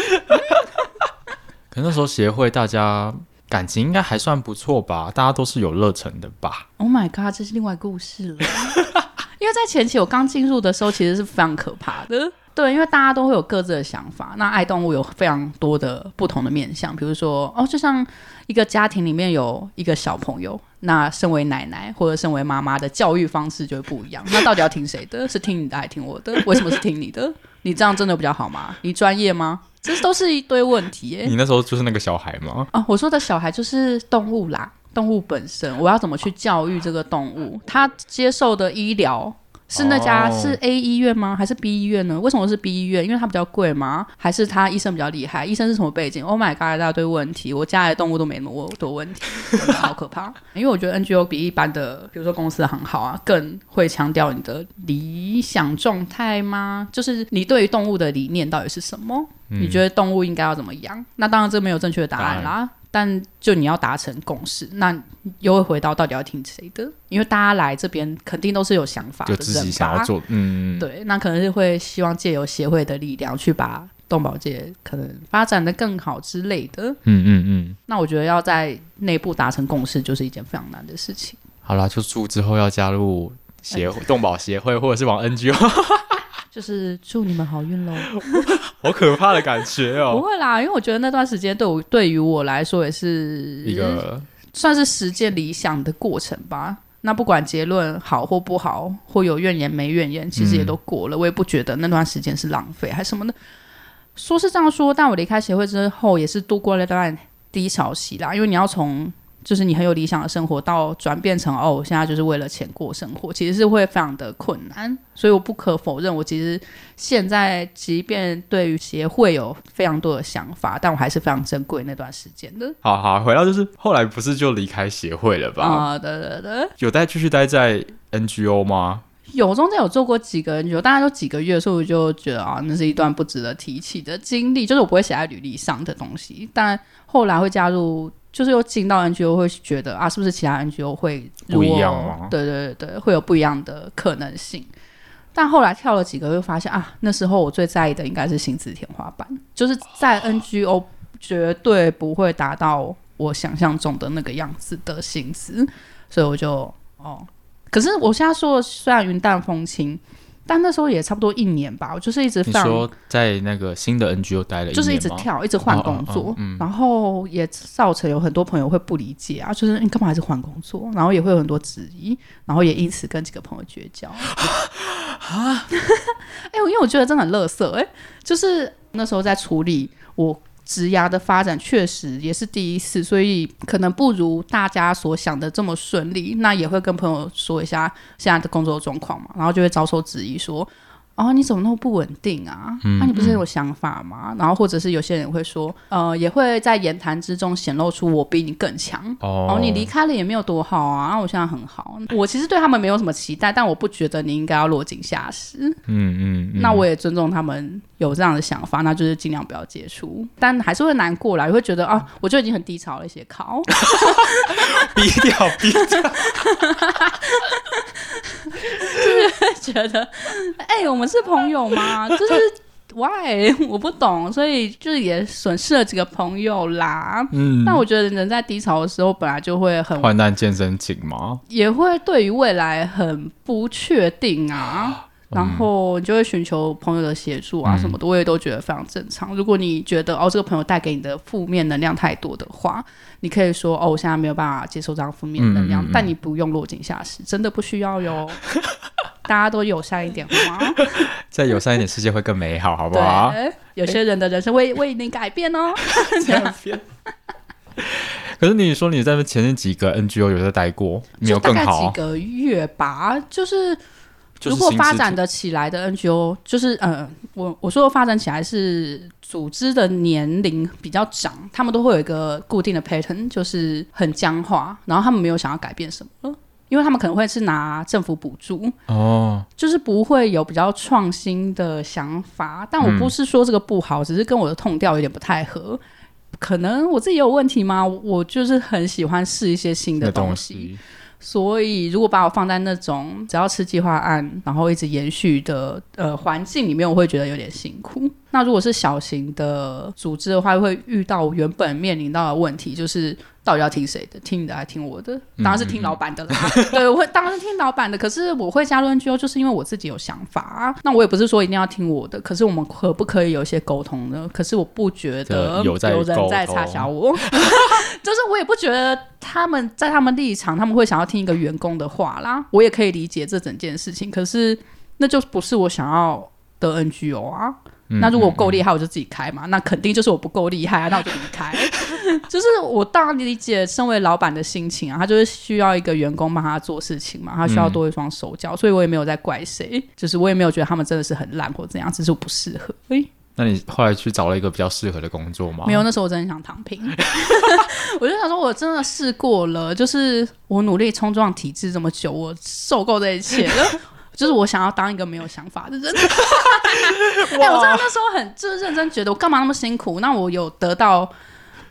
可能那时候协会大家感情应该还算不错吧，大家都是有热忱的吧。Oh my god，这是另外故事了。因为在前期我刚进入的时候，其实是非常可怕的。对，因为大家都会有各自的想法。那爱动物有非常多的不同的面向，比如说哦，就像一个家庭里面有一个小朋友，那身为奶奶或者身为妈妈的教育方式就会不一样。那到底要听谁的？是听你的还是听我的？为什么是听你的？你这样真的比较好吗？你专业吗？这都是一堆问题耶。你那时候就是那个小孩吗？啊，我说的小孩就是动物啦，动物本身，我要怎么去教育这个动物？他接受的医疗。是那家是 A 医院吗？还是 B 医院呢？为什么是 B 医院？因为它比较贵吗？还是他医生比较厉害？医生是什么背景？Oh my god，一大堆问题。我家里的动物都没那么多问题，好可怕。因为我觉得 NGO 比一般的，比如说公司很好啊，更会强调你的理想状态吗？就是你对于动物的理念到底是什么？嗯、你觉得动物应该要怎么养？那当然这没有正确的答案啦。但就你要达成共识，那又会回到到底要听谁的？因为大家来这边肯定都是有想法的就自己想要做，嗯，对，那可能是会希望借由协会的力量去把动保界可能发展的更好之类的，嗯嗯嗯。那我觉得要在内部达成共识，就是一件非常难的事情。好啦，就祝之后要加入协会、动保协会，或者是往 NGO。就是祝你们好运喽！好可怕的感觉哦！不会啦，因为我觉得那段时间对我对于我来说也是一个算是实践理想的过程吧。那不管结论好或不好，或有怨言没怨言，其实也都过了。嗯、我也不觉得那段时间是浪费还是什么的。说是这样说，但我离开协会之后，也是度过了一段低潮期啦。因为你要从就是你很有理想的生活，到转变成哦，我现在就是为了钱过生活，其实是会非常的困难。所以我不可否认，我其实现在即便对于协会有非常多的想法，但我还是非常珍贵那段时间的。好好，回到就是后来不是就离开协会了吧？啊，对对对。有待继续待在 NGO 吗？有，中间有做过几个 NGO，大概都几个月，所以我就觉得啊，那是一段不值得提起的经历，就是我不会写在履历上的东西。但后来会加入。就是又进到 NGO 会觉得啊，是不是其他 NGO 会不一样吗？对对对，会有不一样的可能性。但后来跳了几个，又发现啊，那时候我最在意的应该是薪资天花板，就是在 NGO 绝对不会达到我想象中的那个样子的薪资，所以我就哦，可是我现在说的虽然云淡风轻。但那时候也差不多一年吧，我就是一直放。你说在那个新的 NGO 待了一年吗？就是一直跳，一直换工作，哦哦哦嗯、然后也造成有很多朋友会不理解啊，就是你干嘛还是换工作？然后也会有很多质疑，然后也因此跟几个朋友绝交。啊！哎、欸，因为我觉得真的很乐色，哎、欸，就是那时候在处理我。职涯的发展确实也是第一次，所以可能不如大家所想的这么顺利。那也会跟朋友说一下现在的工作状况嘛，然后就会遭受质疑说，哦，你怎么那么不稳定啊？那、嗯啊、你不是有想法吗？嗯、然后或者是有些人会说，呃，也会在言谈之中显露出我比你更强。哦，哦，你离开了也没有多好啊，那我现在很好。我其实对他们没有什么期待，但我不觉得你应该要落井下石。嗯嗯，嗯，那我也尊重他们有这样的想法，那就是尽量不要接触，但还是会难过啦，也会觉得啊，我就已经很低潮了，一些，靠，低调低调，就是觉得，哎、欸，我们。是朋友吗？就是 why 我不懂，所以就是也损失了几个朋友啦。嗯，但我觉得人在低潮的时候，本来就会很患难见真情嘛，也会对于未来很不确定啊。然后你就会寻求朋友的协助啊什么的，嗯，我也都觉得非常正常。如果你觉得哦这个朋友带给你的负面能量太多的话，你可以说哦我现在没有办法接受这样负面能量，嗯嗯嗯，但你不用落井下石，真的不需要哟。大家都友善一点好吗？再友善一点，世界会更美好，好不好？有些人的人生会为你改变哦。可是你说你在前面几个 NGO 有在待过，没有更好？大概几个月吧，就是。如果发展的起来的 NGO，就是呃，我我说的发展起来是组织的年龄比较长，他们都会有一个固定的 pattern，就是很僵化，然后他们没有想要改变什么，因为他们可能会是拿政府补助哦，就是不会有比较创新的想法。但我不是说这个不好，嗯、只是跟我的 tone 调有点不太合，可能我自己也有问题吗？我就是很喜欢试一些新的东西。所以，如果把我放在那种只要吃计划案，然后一直延续的呃环境里面，我会觉得有点辛苦。那如果是小型的组织的话，会遇到原本面临到的问题，就是。到底要听谁的？听你的还是听我的？当然是听老板的啦。对，我会当然是听老板的。可是我会加入 NGO，就是因为我自己有想法啊。那我也不是说一定要听我的。可是我们可不可以有一些沟通呢？可是我不觉得有人在插小我，就是我也不觉得他们在他们立场，他们会想要听一个员工的话啦。我也可以理解这整件事情，可是那就不是我想要的 NGO 啊。那如果我够厉害，我就自己开嘛。那肯定就是我不够厉害啊，那我就离开。就是我当然理解身为老板的心情啊，他就是需要一个员工帮他做事情嘛，他需要多一双手脚，所以我也没有在怪谁，就是我也没有觉得他们真的是很烂或怎样，只是我不适合。哎，那你后来去找了一个比较适合的工作吗？没有，那时候我真的想躺平。我就想说，我真的试过了，就是我努力冲撞体制这么久，我受够这一切了。就是我想要当一个没有想法的人。哎、欸，我真的那时候很就是认真觉得，我干嘛那么辛苦？那我有得到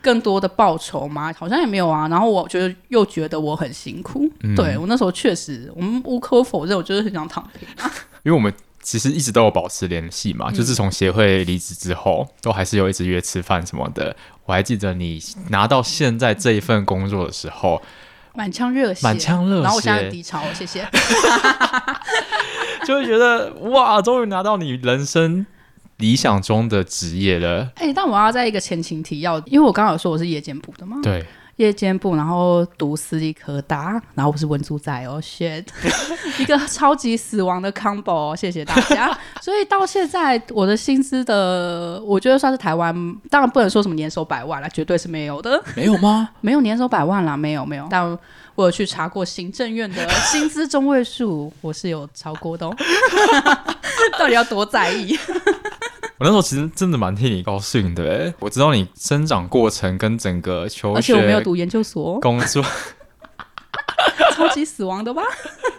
更多的报酬吗？好像也没有啊。然后我觉得又觉得我很辛苦。嗯、对我那时候确实，我们无可否认，我就是很想躺平。因为我们其实一直都有保持联系嘛，嗯、就是从协会离职之后，都还是有一直约吃饭什么的。我还记得你拿到现在这一份工作的时候。满腔热血，满腔热血。然后我现在很低潮，谢谢。就会觉得哇，终于拿到你人生理想中的职业了。哎、欸，但我要在一个前情提要，因为我刚刚有说我是夜间部的嘛。对。夜间部，然后读私立科大，然后我是文组仔哦，shit，一个超级死亡的 combo，哦，谢谢大家。所以到现在，我的薪资的，我觉得算是台湾，当然不能说什么年收百万了，绝对是没有的。没有吗？没有年收百万啦，没有没有。但我有去查过行政院的薪资中位数，我是有超过的哦。到底要多在意？我那时候其实真的蛮替你高兴的，我知道你生长过程跟整个求学，而且我没有读研究所，工作，超级死亡的吧？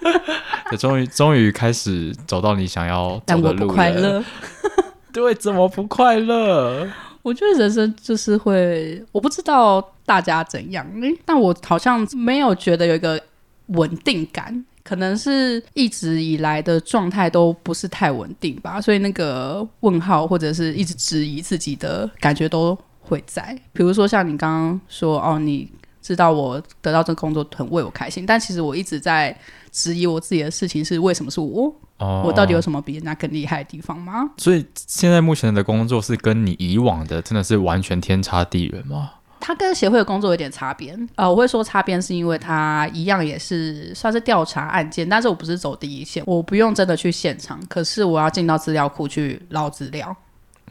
对，终于终于开始走到你想要走的路了。但我不快乐，对，怎么不快乐？我觉得人生就是会，我不知道大家怎样，但我好像没有觉得有一个稳定感。可能是一直以来的状态都不是太稳定吧，所以那个问号或者是一直质疑自己的感觉都会在。比如说像你刚刚说哦，你知道我得到这个工作很为我开心，但其实我一直在质疑我自己的事情是为什么是我？哦，我到底有什么比人家更厉害的地方吗？所以现在目前的工作是跟你以往的真的是完全天差地远吗？他跟协会的工作有点差别，呃，我会说差边是因为他一样也是算是调查案件，但是我不是走第一线，我不用真的去现场，可是我要进到资料库去捞资料，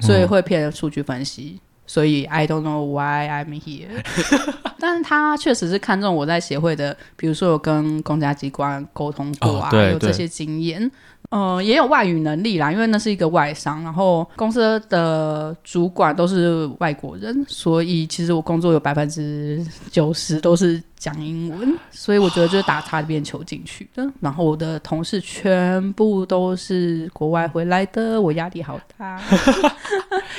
所以会偏数据分析，嗯、所以 I don't know why I'm here，但是他确实是看中我在协会的，比如说有跟公家机关沟通过啊，哦、有这些经验。嗯，也有外语能力啦，因为那是一个外商，然后公司的主管都是外国人，所以其实我工作有百分之九十都是讲英文，所以我觉得就是打擦边球进去的。然后我的同事全部都是国外回来的，我压力好大，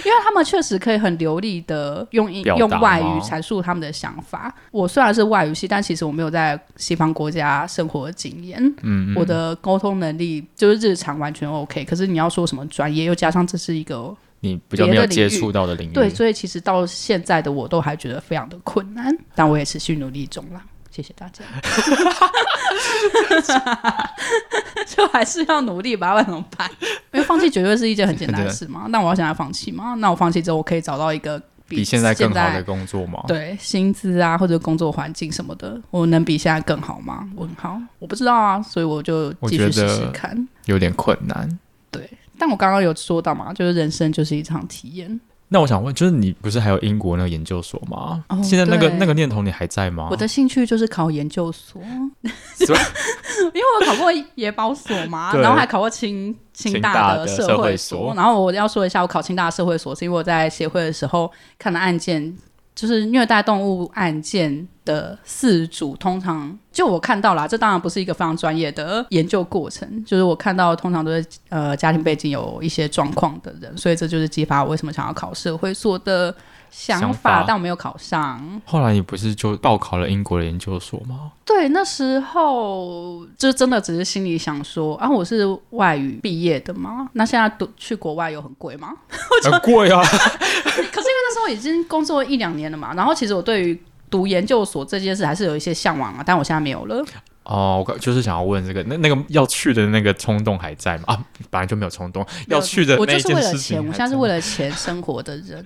因为他们确实可以很流利的用英用外语阐述他们的想法。我虽然是外语系，但其实我没有在西方国家生活的经验，嗯，嗯，我的沟通能力就是日常完全 OK。可是你要说什么专业，又加上这是一个你比较没有接触到的领域，对，所以其实到现在的我都还觉得非常的困难，但我也持续努力中啦。谢谢大家，就还是要努力吧，不然怎么办？因为放弃绝对是一件很简单的事嘛。那我要想要放弃吗？那我放弃之后，我可以找到一个比，比现在更好的工作吗？对，薪资啊，或者工作环境什么的，我能比现在更好吗？问号，我不知道啊，所以我就继续试试看。有点困难。对，但我刚刚有说到嘛，就是人生就是一场体验。那我想问，就是你不是还有英国那个研究所吗？哦、现在那个那个念头你还在吗？我的兴趣就是考研究所，因为我考过野保所嘛，然后还考过清清大的社会所。然后我要说一下，我考清大的社会所是因为我在协会的时候看的案件。就是虐待动物案件的四组，通常就我看到啦，这当然不是一个非常专业的研究过程。就是我看到，通常都是呃家庭背景有一些状况的人，所以这就是激发我为什么想要考社会所的。想法，但我没有考上。后来你不是就报考了英国的研究所吗？对，那时候就真的只是心里想说啊，我是外语毕业的吗？那现在读去国外有很贵吗？很贵啊！那时候已经工作一两年了嘛，然后其实我对于读研究所这件事还是有一些向往啊，但我现在没有了。哦，我就是想要问这个，那那个要去的那个冲动还在吗？啊，本来就没有冲动要去的那件事情。我就是为了钱，我现在是为了钱生活的人。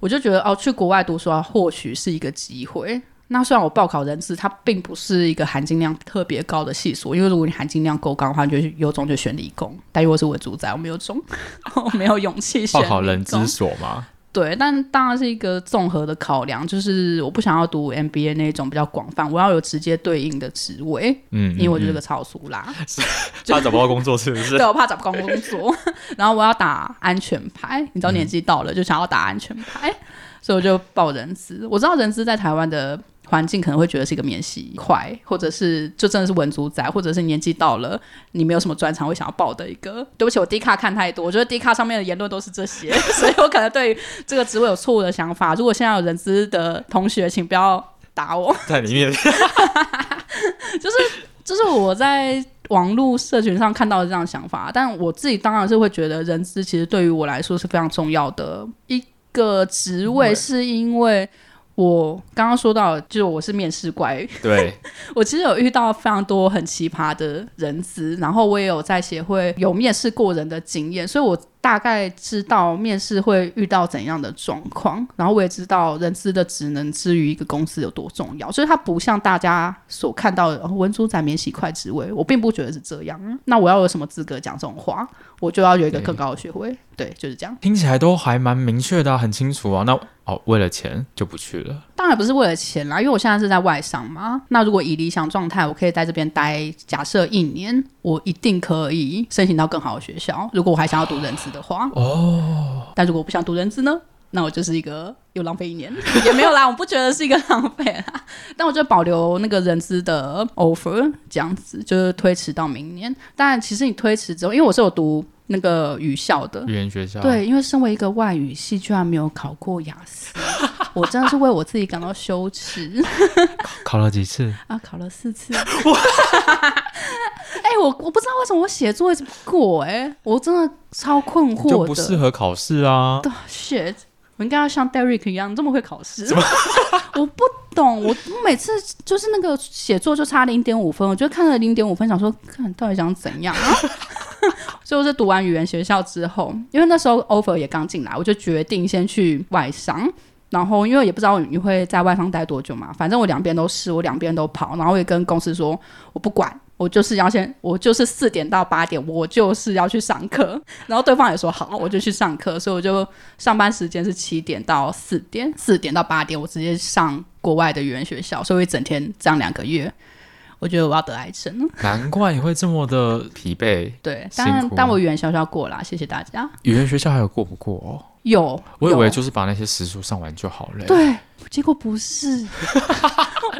我就觉得哦，去国外读书啊，或许是一个机会。那虽然我报考人资，它并不是一个含金量特别高的系数，因为如果你含金量够高的话，你就有种就选理工。但因为我是文主宰，我没有种，我没有勇气选报考人资所吗？对，但当然是一个综合的考量，就是我不想要读 MBA 那种比较广泛，我要有直接对应的职位，嗯，因为我就是个超俗啦，怕找不到工作是不是？对，我怕找不到工作，然后我要打安全牌，你知道年纪到了就想要打安全牌，嗯、所以我就报人资。我知道人资在台湾的。环境可能会觉得是一个免洗块，或者是就真的是文组仔，或者是年纪到了你没有什么专长会想要报的一个。对不起，我 D 卡看太多，我觉得 D 卡上面的言论都是这些，所以我可能对于这个职位有错误的想法。如果现在有人资的同学，请不要打我。在里面，就是就是我在网络社群上看到的这样的想法，但我自己当然是会觉得人资其实对于我来说是非常重要的一个职位，是因为。我刚刚说到，就是我是面试怪。对，我其实有遇到非常多很奇葩的人资，然后我也有在协会有面试过人的经验，所以我大概知道面试会遇到怎样的状况，然后我也知道人资的职能之于一个公司有多重要。所以它不像大家所看到的文组仔免洗快职位，我并不觉得是这样。那我要有什么资格讲这种话？我就要有一个更高的学位。对，就是这样。听起来都还蛮明确的啊，很清楚啊。那哦，为了钱就不去了？当然不是为了钱啦，因为我现在是在外商嘛。那如果以理想状态，我可以在这边待，假设一年，我一定可以申请到更好的学校。如果我还想要读人资的话，哦。但如果我不想读人资呢？那我就是一个又浪费一年，也没有啦。我不觉得是一个浪费啦。但我就保留那个人资的 offer，这样子就是推迟到明年。但其实你推迟之后，因为我是有读。那个语校的语言学校，对，因为身为一个外语系，居然没有考过雅思，我真的是为我自己感到羞耻。考了几次啊？考了四次。哎、欸，我我不知道为什么我写作一直不过、欸，哎，我真的超困惑的。就不适合考试啊！Shit，我应该要像 Derek 一样这么会考试。我不懂，我我每次就是那个写作就差零点五分，我就看了零点五分，想说看到底想怎样啊？所以我是读完语言学校之后，因为那时候 offer 也刚进来，我就决定先去外商。然后因为也不知道你会在外商待多久嘛，反正我两边都试，我两边都跑。然后我也跟公司说，我不管，我就是要先，我就是四点到八点，我就是要去上课。然后对方也说好，我就去上课。所以我就上班时间是七点到四点，四点到八点，我直接上国外的语言学校，所以整天这样两个月。我觉得我要得癌症了。难怪你会这么的疲惫。对，当然但我语言学校过啦，谢谢大家。语言学校还有过不过哦？有，我以为就是把那些时数上完就好了。对，结果不是，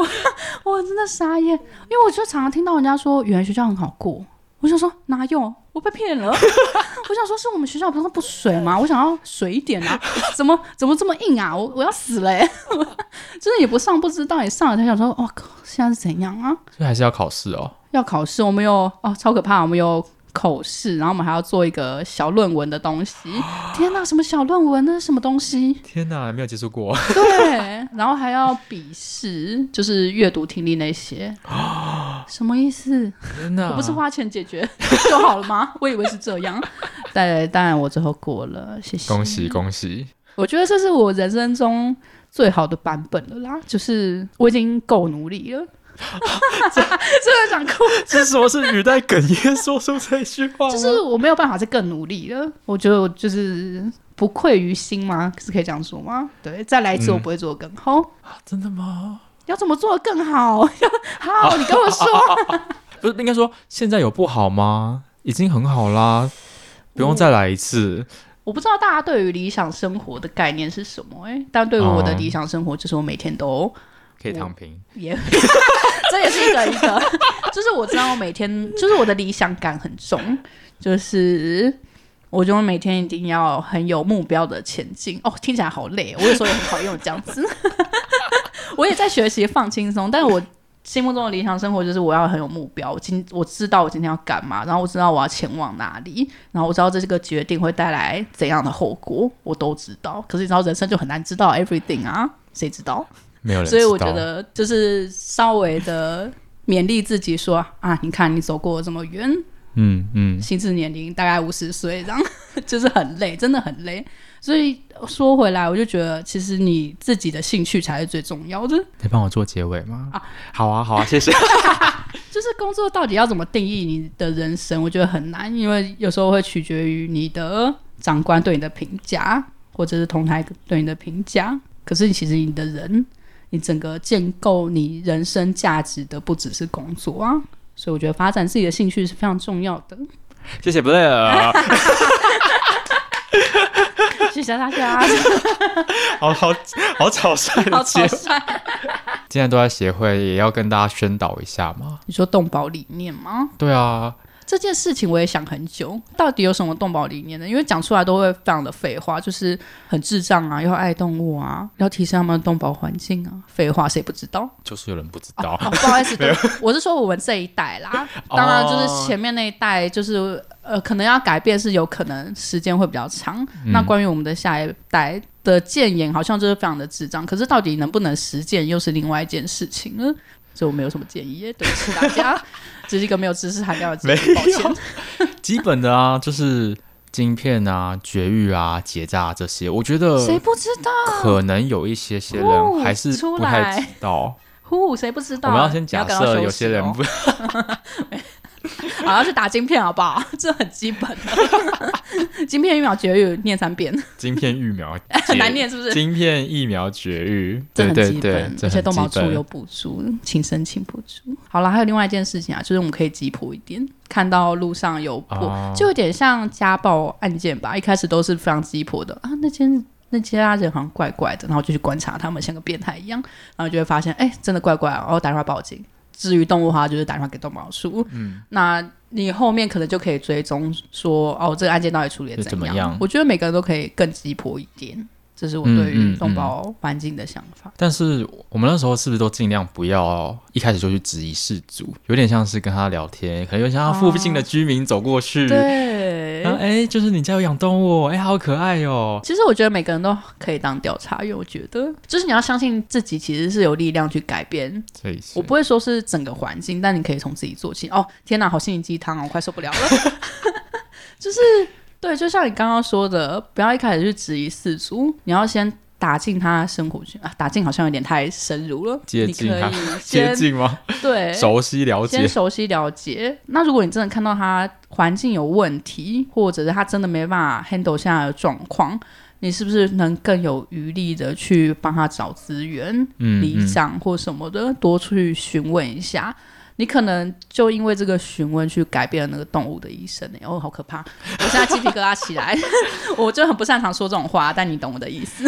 我我真的傻眼，因为我就常常听到人家说语言学校很好过。我想说哪有？我被骗了。我想说是我们学校不是不水吗？我想要水一点啊，怎么怎么这么硬啊？我我要死了耶！真的也不上不知道，也上了才想说，哇靠，现在是怎样啊？所以还是要考试哦。要考试，我们有哦，超可怕，我们有。口试，然后我们还要做一个小论文的东西。天哪，什么小论文？那是什么东西？天哪，没有接触过。对，然后还要笔试，就是阅读、听力那些。什么意思？天哪，我不是花钱解决 就好了吗？我以为是这样。但当然，我最后过了，谢谢。恭喜恭喜！我觉得这是我人生中最好的版本了啦，就是我已经够努力了。真的想哭！这 是什么是语带哽咽说出这句话？就是我没有办法再更努力了。我觉得我就是不愧于心吗？是可以这样说吗？对，再来一次我不会做得更好。嗯啊、真的吗？要怎么做得更好？好，啊、你跟我说。不是应该说现在有不好吗？已经很好啦，不用再来一次。我，我不知道大家对于理想生活的概念是什么？哎，但对于我的理想生活，就是我每天都。可以躺平，也，这也是一个一个，就是我知道我每天，就是我的理想感很重，就是我觉得每天一定要很有目标的前进。哦，听起来好累，我有时候也很讨厌这样子。我也在学习放轻松，但是我心目中的理想生活就是我要很有目标，我今我知道我今天要干嘛，然后我知道我要前往哪里，然后我知道这是个决定会带来怎样的后果，我都知道。可是你知道人生就很难知道 everything 啊，谁知道？没有人，所以我觉得就是稍微的勉励自己说啊，你看你走过这么远，嗯嗯，心智年龄大概五十岁，这样 就是很累，真的很累。所以说回来，我就觉得其实你自己的兴趣才是最重要的。可以帮我做结尾吗？啊，好啊，好啊，谢谢。就是工作到底要怎么定义你的人生？我觉得很难，因为有时候会取决于你的长官对你的评价，或者是同台对你的评价。可是其实你的人。你整个建构你人生价值的不只是工作啊，所以我觉得发展自己的兴趣是非常重要的。谢谢 Blair，谢谢大家。好好好草率的结束。今天都在协会，也要跟大家宣导一下嘛？你说动保理念吗？对啊。这件事情我也想很久，到底有什么动保理念呢？因为讲出来都会非常的废话，就是很智障啊，要爱动物啊，要提升他们的动保环境啊。废话，谁不知道？就是有人不知道。哦哦、不好意思，我是说我们这一代啦。当然，就是前面那一代，就是呃，可能要改变是有可能，时间会比较长。嗯、那关于我们的下一代的建言，好像就是非常的智障。可是到底能不能实践，又是另外一件事情了。所以我没有什么建议，对不起大家。这是一个没有知识含量的。基本的啊，就是晶片啊、绝育啊、结扎这些，我觉得谁不知道？可能有一些些人还是不太知道。呼，谁不知道？我们要先假设有些人不。好，要去打晶片，好不好？这很基本的。晶片疫苗绝育，念三遍。晶片疫苗很难念，是不是？晶片疫苗绝育，这很基本。而且动保处有补助，请申请补助。好了，还有另外一件事情啊，就是我们可以急迫一点，看到路上有破，哦、就有点像家暴案件吧。一开始都是非常急迫的啊，那间那家人好像怪怪的，然后就去观察他们，像个变态一样，然后就会发现，哎、欸，真的怪怪，然后打电话报警。至于动物的话，就是打电话给动保处。嗯，那你后面可能就可以追踪说，哦，这个案件到底处理的怎么样？我觉得每个人都可以更急迫一点。这是我对于动保环境的想法。嗯嗯嗯。但是我们那时候是不是都尽量不要一开始就去质疑事主？有点像是跟他聊天，可能有像他附近的居民走过去，哦、对，然后哎，就是你家有养动物，哎，好可爱哦。其实我觉得每个人都可以当调查员，我觉得就是你要相信自己，其实是有力量去改变。所以我不会说是整个环境，但你可以从自己做起。哦，天哪，好心灵鸡汤哦，我快受不了了。就是。对，就像你刚刚说的，不要一开始去质疑四足，你要先打进他的生活圈啊。打进好像有点太深入了，接近他，接近吗？对，熟悉了解，先熟悉了解。那如果你真的看到他环境有问题，或者是他真的没办法 handle 现在的状况，你是不是能更有余力的去帮他找资源、嗯、理想或什么的，多去询问一下。你可能就因为这个询问去改变了那个动物的一生呢。哦，好可怕！我现在鸡皮疙瘩起来，我就很不擅长说这种话，但你懂我的意思。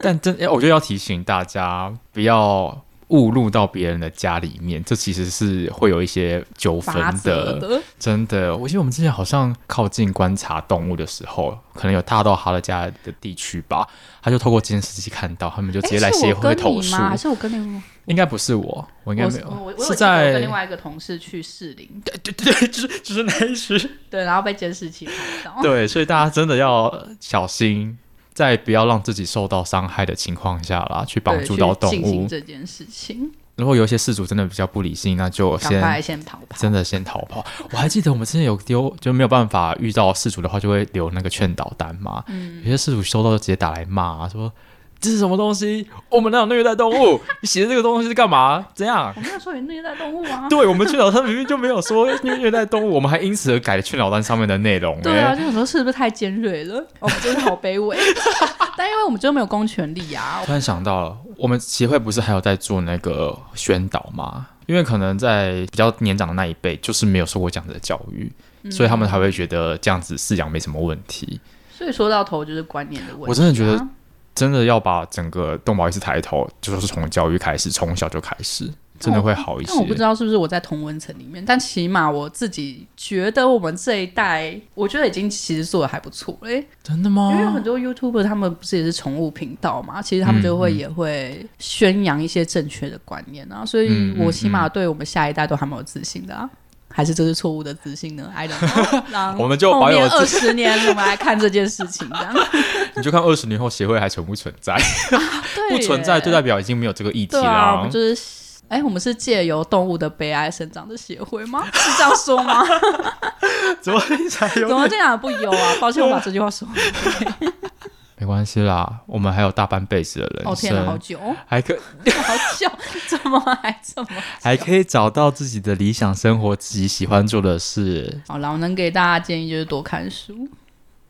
但真，我觉得要提醒大家不要。误入到别人的家里面，这其实是会有一些纠纷的，的。真的，我记得我们之前好像靠近观察动物的时候，可能有踏到他的家的地区吧，他就透过监视器看到，他们就直接来协会投诉。还是我跟你？应该不是我，我应该没有。我，我是在跟另外一个同事去士林。对对对，就是就是那一次。对，然后被监视器拍到。对，所以大家真的要小心。在不要让自己受到伤害的情况下啦，去帮助到动物这件事情。如果有一些事主真的比较不理性，那就先先逃跑，真的先逃跑。我还记得我们之前有丢，就没有办法遇到事主的话，就会留那个劝导单嘛。嗯，有些事主收到就直接打来骂，说。这是什么东西？我们那有虐待动物？你写的这个东西是干嘛？怎样？我没有说你虐待动物啊。对，我们劝导单明明就没有说虐虐待动物，我们还因此而改了劝导单上面的内容、欸。对啊，就想说是不是太尖锐了？我们真的好卑微。但因为我们就没有公权力啊。突然想到了，我们协会不是还有在做那个宣导吗？因为可能在比较年长的那一辈，就是没有受过这样子的教育，嗯、所以他们才会觉得这样子饲养没什么问题。所以说到头就是观念的问题、啊。我真的觉得。真的要把整个动保意识抬头，就是从教育开始，从小就开始，真的会好一些。但我不知道是不是我在同文层里面，但起码我自己觉得我们这一代，我觉得已经其实做的还不错嘞。真的吗？因为有很多 YouTuber 他们不是也是宠物频道嘛，其实他们就会也会宣扬一些正确的观念啊，所以我起码对我们下一代都还蛮有自信的啊。还是这是错误的自信呢？I don't know。我们就保有二十年，我们来看这件事情，这样。你就看二十年后协会还存不存在？啊、不存在就代表已经没有这个议题了。啊、我们就是，哎、欸，我们是借由动物的悲哀生长的协会吗？是这样说吗？怎么听起来有？怎么这样不有啊？抱歉，我把这句话说。没关系啦，我们还有大半辈子的人生，哦天哪，好久，还可 好久，怎么还这么 还可以找到自己的理想生活，自己喜欢做的事。好啦，我能给大家建议就是多看书，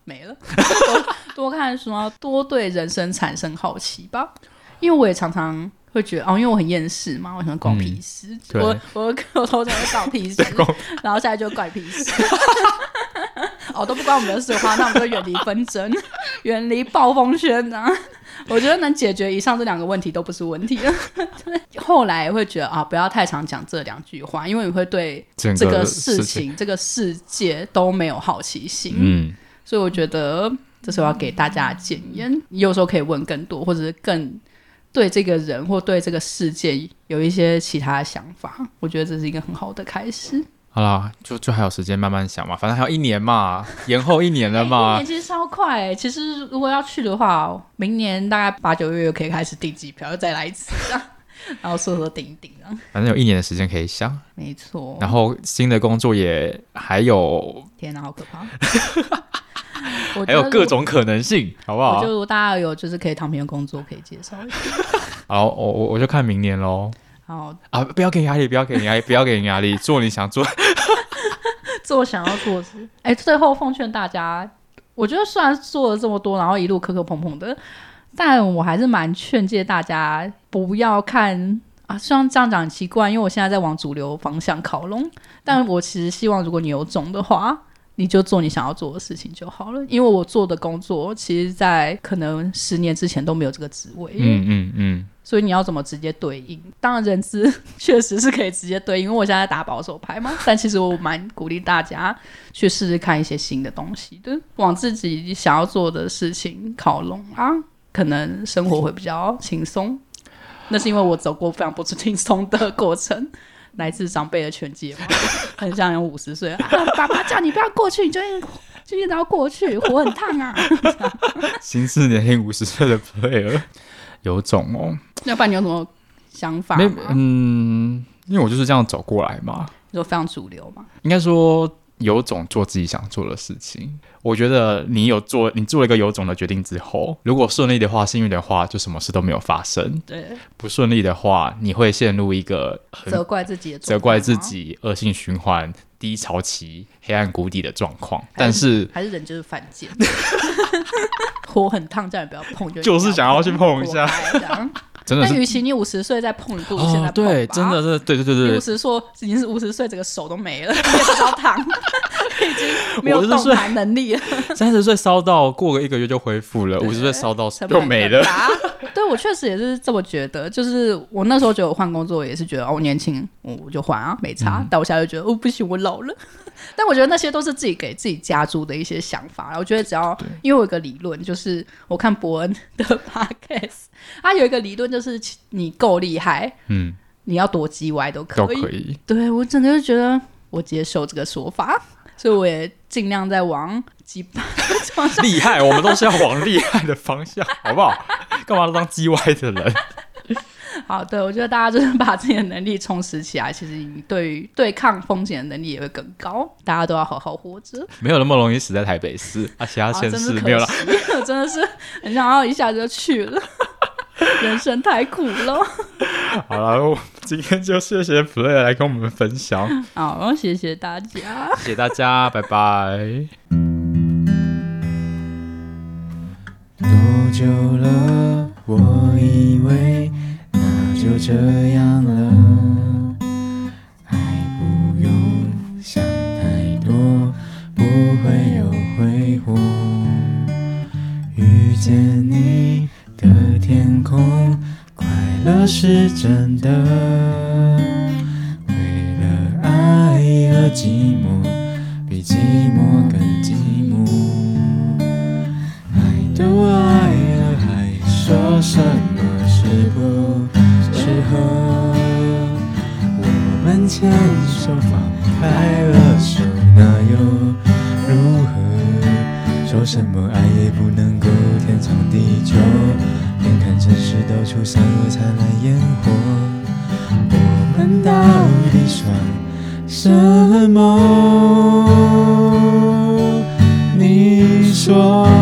没了，多多看书啊，多对人生产生好奇吧。因为我也常常会觉得，哦，因为我很厌世嘛，我想关屁事，嗯、我我我头才会搞屁事，然后现在就怪屁事。哦，都不关我们的事的话，那我们就远离纷争，远离暴风圈啊！我觉得能解决以上这两个问题都不是问题 了。后来会觉得啊，不要太常讲这两句话，因为你会对这个事情、这个世界都没有好奇心。嗯，所以我觉得这是我要给大家的建议。你有时候可以问更多，或者是更对这个人或对这个世界有一些其他的想法。我觉得这是一个很好的开始。好啦，就就还有时间慢慢想嘛，反正还有一年嘛，延后一年了嘛。欸、一年其实超快、欸，其实如果要去的话，明年大概八九月又可以开始订机票，又再来一次，然后说说顶一订，反正有一年的时间可以想。没错。然后新的工作也还有，天哪，好可怕！还有各种可能性，好不好？就大家有就是可以躺平的工作可以介绍一下。好，我我我就看明年喽。好啊！不要给压力，不要给压力，不要给压力，做你想做，做想要做的事。哎、欸，最后奉劝大家，我觉得虽然做了这么多，然后一路磕磕碰碰的，但我还是蛮劝诫大家不要看啊。虽然这样讲很奇怪，因为我现在在往主流方向靠拢，但我其实希望，如果你有种的话，你就做你想要做的事情就好了。因为我做的工作，其实在可能十年之前都没有这个职位。嗯嗯嗯。所以你要怎么直接对应？当然，人资 确实是可以直接对应，因为我现在在打保守牌嘛。但其实我蛮鼓励大家去试试看一些新的东西的，往自己想要做的事情靠拢啊，可能生活会比较轻松。那是因为我走过非常不轻松的过程，来自长辈的劝诫嘛，很像有五十岁啊，爸爸叫你不要过去，你就就一直要过去，火很烫啊。心智 年龄五十岁的 player。有种哦，要不然你有什么想法？嗯，因为我就是这样走过来嘛。你说非常主流嘛？应该说有种做自己想做的事情。我觉得你有做，你做了一个有种的决定之后，如果顺利的话，幸运的话，就什么事都没有发生。对，不顺利的话，你会陷入一个责怪自己的责怪自己恶性循环、低潮期、黑暗谷底的状况。但是还是人就是犯贱。火很烫，叫你不要碰，就就是想要去碰一下。真的。但与其你五十岁再碰，你不如现在。对，真的是，对对对对。五十岁已经是五十岁，整个手都没了，也不知道躺，已经没有动弹能力了。三十岁烧到过个一个月就恢复了，五十岁烧到就没了。对，我确实也是这么觉得，就是我那时候觉得我换工作也是觉得哦，我年轻我就换啊，没差。嗯、但我现在就觉得哦，不行，我老了。但我觉得那些都是自己给自己加注的一些想法。我觉得只要因为我有个理论，就是我看伯恩的 podcast，他有一个理论就是你够厉害，嗯，你要多叽歪都可以。都可以。对，我真的就觉得我接受这个说法，所以我也尽量在往 G 方向厉害，我们都是要往厉害的方向，好不好？干嘛都当叽歪的人？好，对，我觉得大家就是把自己的能力充实起来，其实你对于对抗风险的能力也会更高。大家都要好好活着，没有那么容易死在台北市啊，其他县市没有了，真的是很想要一下子就去了，人生太苦了。好了，今天就谢谢 Flare 来跟我们分享，好，谢谢大家，谢谢大家，拜拜。多久了？我以为。就这样了，爱不用想太多，不会有挥霍。遇见你的天空，快乐是真的。为了爱而寂寞，比寂寞。爱了手那又如何？说什么爱也不能够天长地久眼看城市到处散落灿烂烟火我们到底算什么？你说。